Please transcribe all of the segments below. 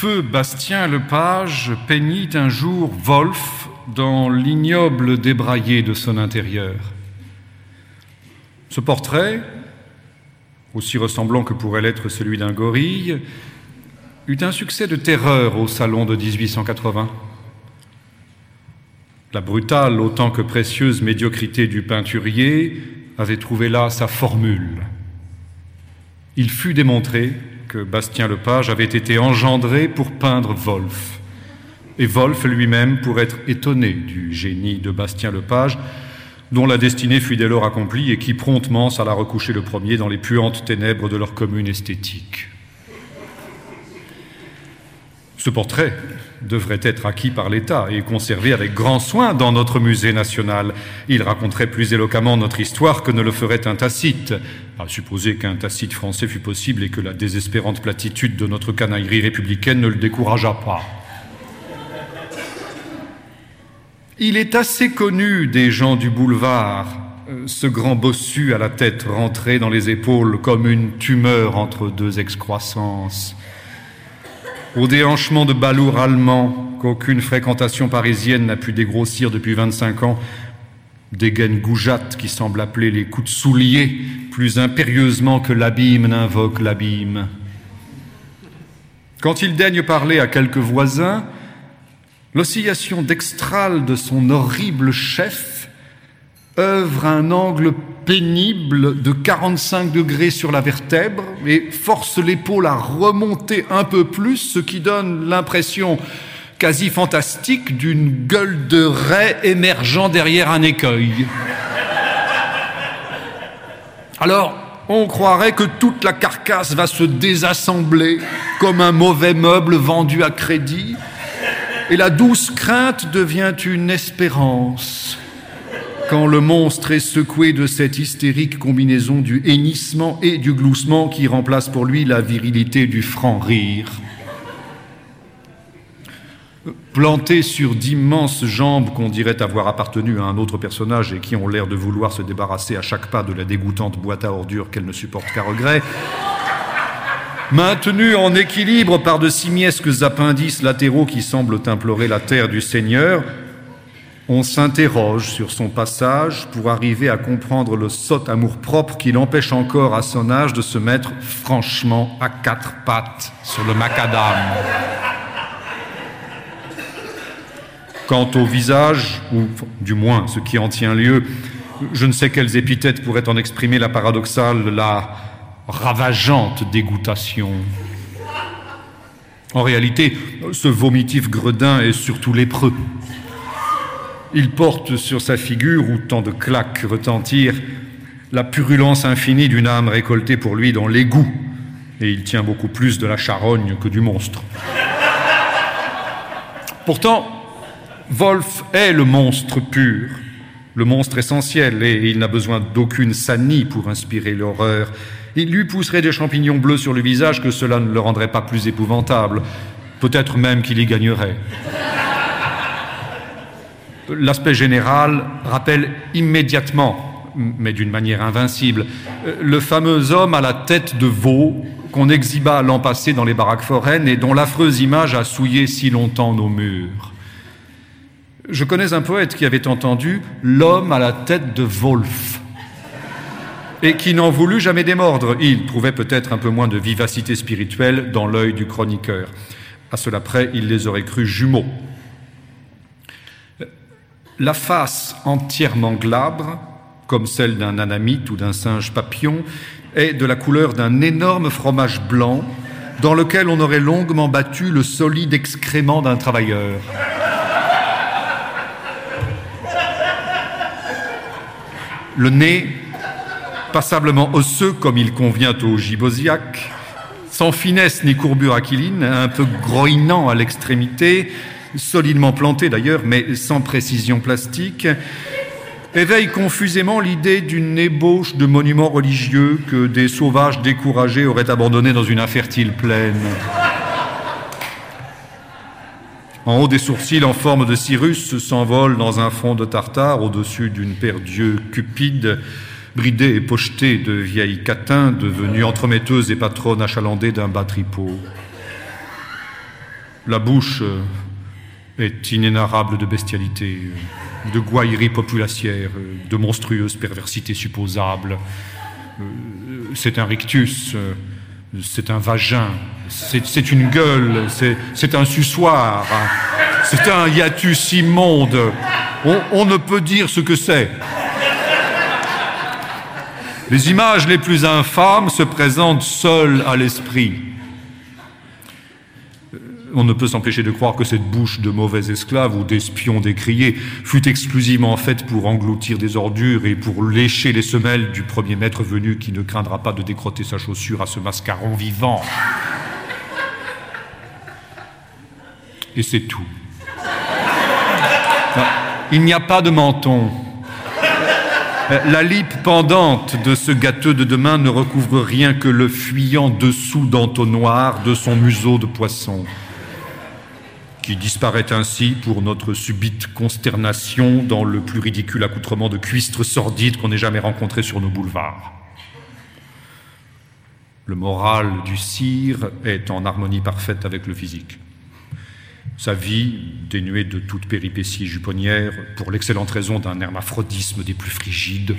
Feu Bastien Lepage peignit un jour Wolf dans l'ignoble débraillé de son intérieur. Ce portrait, aussi ressemblant que pourrait l'être celui d'un gorille, eut un succès de terreur au salon de 1880. La brutale autant que précieuse médiocrité du peinturier avait trouvé là sa formule. Il fut démontré que Bastien Lepage avait été engendré pour peindre Wolf. Et Wolf lui-même pour être étonné du génie de Bastien Lepage, dont la destinée fut dès lors accomplie et qui promptement s'alla recoucher le premier dans les puantes ténèbres de leur commune esthétique. Ce portrait devrait être acquis par l'État et conservé avec grand soin dans notre musée national. Il raconterait plus éloquemment notre histoire que ne le ferait un Tacite, à supposer qu'un Tacite français fût possible et que la désespérante platitude de notre canaillerie républicaine ne le décourageât pas. Il est assez connu des gens du boulevard, euh, ce grand bossu à la tête rentrée dans les épaules comme une tumeur entre deux excroissances au déhanchement de balourd allemand qu'aucune fréquentation parisienne n'a pu dégrossir depuis 25 ans, des gaines goujates qui semblent appeler les coups de soulier plus impérieusement que l'abîme n'invoque l'abîme. Quand il daigne parler à quelques voisins, l'oscillation dextrale de son horrible chef œuvre un angle pénible de 45 degrés sur la vertèbre et force l'épaule à remonter un peu plus, ce qui donne l'impression quasi fantastique d'une gueule de raie émergeant derrière un écueil. Alors, on croirait que toute la carcasse va se désassembler comme un mauvais meuble vendu à crédit, et la douce crainte devient une espérance quand le monstre est secoué de cette hystérique combinaison du hennissement et du gloussement qui remplace pour lui la virilité du franc rire. Planté sur d'immenses jambes qu'on dirait avoir appartenu à un autre personnage et qui ont l'air de vouloir se débarrasser à chaque pas de la dégoûtante boîte à ordures qu'elle ne supporte qu'à regret, maintenu en équilibre par de simiesques appendices latéraux qui semblent implorer la terre du Seigneur, on s'interroge sur son passage pour arriver à comprendre le sot amour-propre qui l'empêche encore à son âge de se mettre franchement à quatre pattes sur le macadam. Quant au visage, ou du moins ce qui en tient lieu, je ne sais quelles épithètes pourraient en exprimer la paradoxale, la ravageante dégoûtation. En réalité, ce vomitif gredin est surtout lépreux. Il porte sur sa figure, où tant de claques retentirent, la purulence infinie d'une âme récoltée pour lui dans l'égout, et il tient beaucoup plus de la charogne que du monstre. Pourtant, Wolf est le monstre pur, le monstre essentiel, et il n'a besoin d'aucune sanie pour inspirer l'horreur. Il lui pousserait des champignons bleus sur le visage que cela ne le rendrait pas plus épouvantable, peut-être même qu'il y gagnerait l'aspect général rappelle immédiatement, mais d'une manière invincible, le fameux homme à la tête de veau qu'on exhiba l'an passé dans les baraques foraines et dont l'affreuse image a souillé si longtemps nos murs. Je connais un poète qui avait entendu l'homme à la tête de Wolf et qui n'en voulut jamais démordre. Il trouvait peut-être un peu moins de vivacité spirituelle dans l'œil du chroniqueur. À cela près, il les aurait crus jumeaux. La face entièrement glabre, comme celle d'un anamite ou d'un singe papillon, est de la couleur d'un énorme fromage blanc dans lequel on aurait longuement battu le solide excrément d'un travailleur. Le nez, passablement osseux comme il convient au gibosiaque, sans finesse ni courbure aquiline, un peu groinant à l'extrémité, solidement planté d'ailleurs, mais sans précision plastique, éveille confusément l'idée d'une ébauche de monuments religieux que des sauvages découragés auraient abandonné dans une infertile plaine. En haut des sourcils en forme de Cyrus s'envole dans un front de tartare au-dessus d'une paire d'yeux cupides, bridée et pochetée de vieilles catins devenues entremetteuses et patronnes achalandées d'un bas tripot. La bouche est inénarrable de bestialité, euh, de gouaillerie populacière, euh, de monstrueuse perversité supposable. C'est un rictus, c'est un vagin, c'est une gueule, c'est un suçoir, hein. c'est un hiatus immonde. On, on ne peut dire ce que c'est. Les images les plus infâmes se présentent seules à l'esprit. On ne peut s'empêcher de croire que cette bouche de mauvais esclaves ou d'espions décriés fut exclusivement faite pour engloutir des ordures et pour lécher les semelles du premier maître venu qui ne craindra pas de décrotter sa chaussure à ce mascaron vivant. Et c'est tout. Il n'y a pas de menton. La lippe pendante de ce gâteux de demain ne recouvre rien que le fuyant dessous d'entonnoir de son museau de poisson, qui disparaît ainsi pour notre subite consternation dans le plus ridicule accoutrement de cuistre sordide qu'on ait jamais rencontré sur nos boulevards. Le moral du cire est en harmonie parfaite avec le physique. Sa vie, dénuée de toute péripétie juponnière, pour l'excellente raison d'un hermaphrodisme des plus frigides,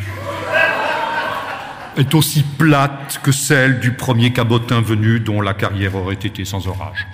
est aussi plate que celle du premier cabotin venu dont la carrière aurait été sans orage.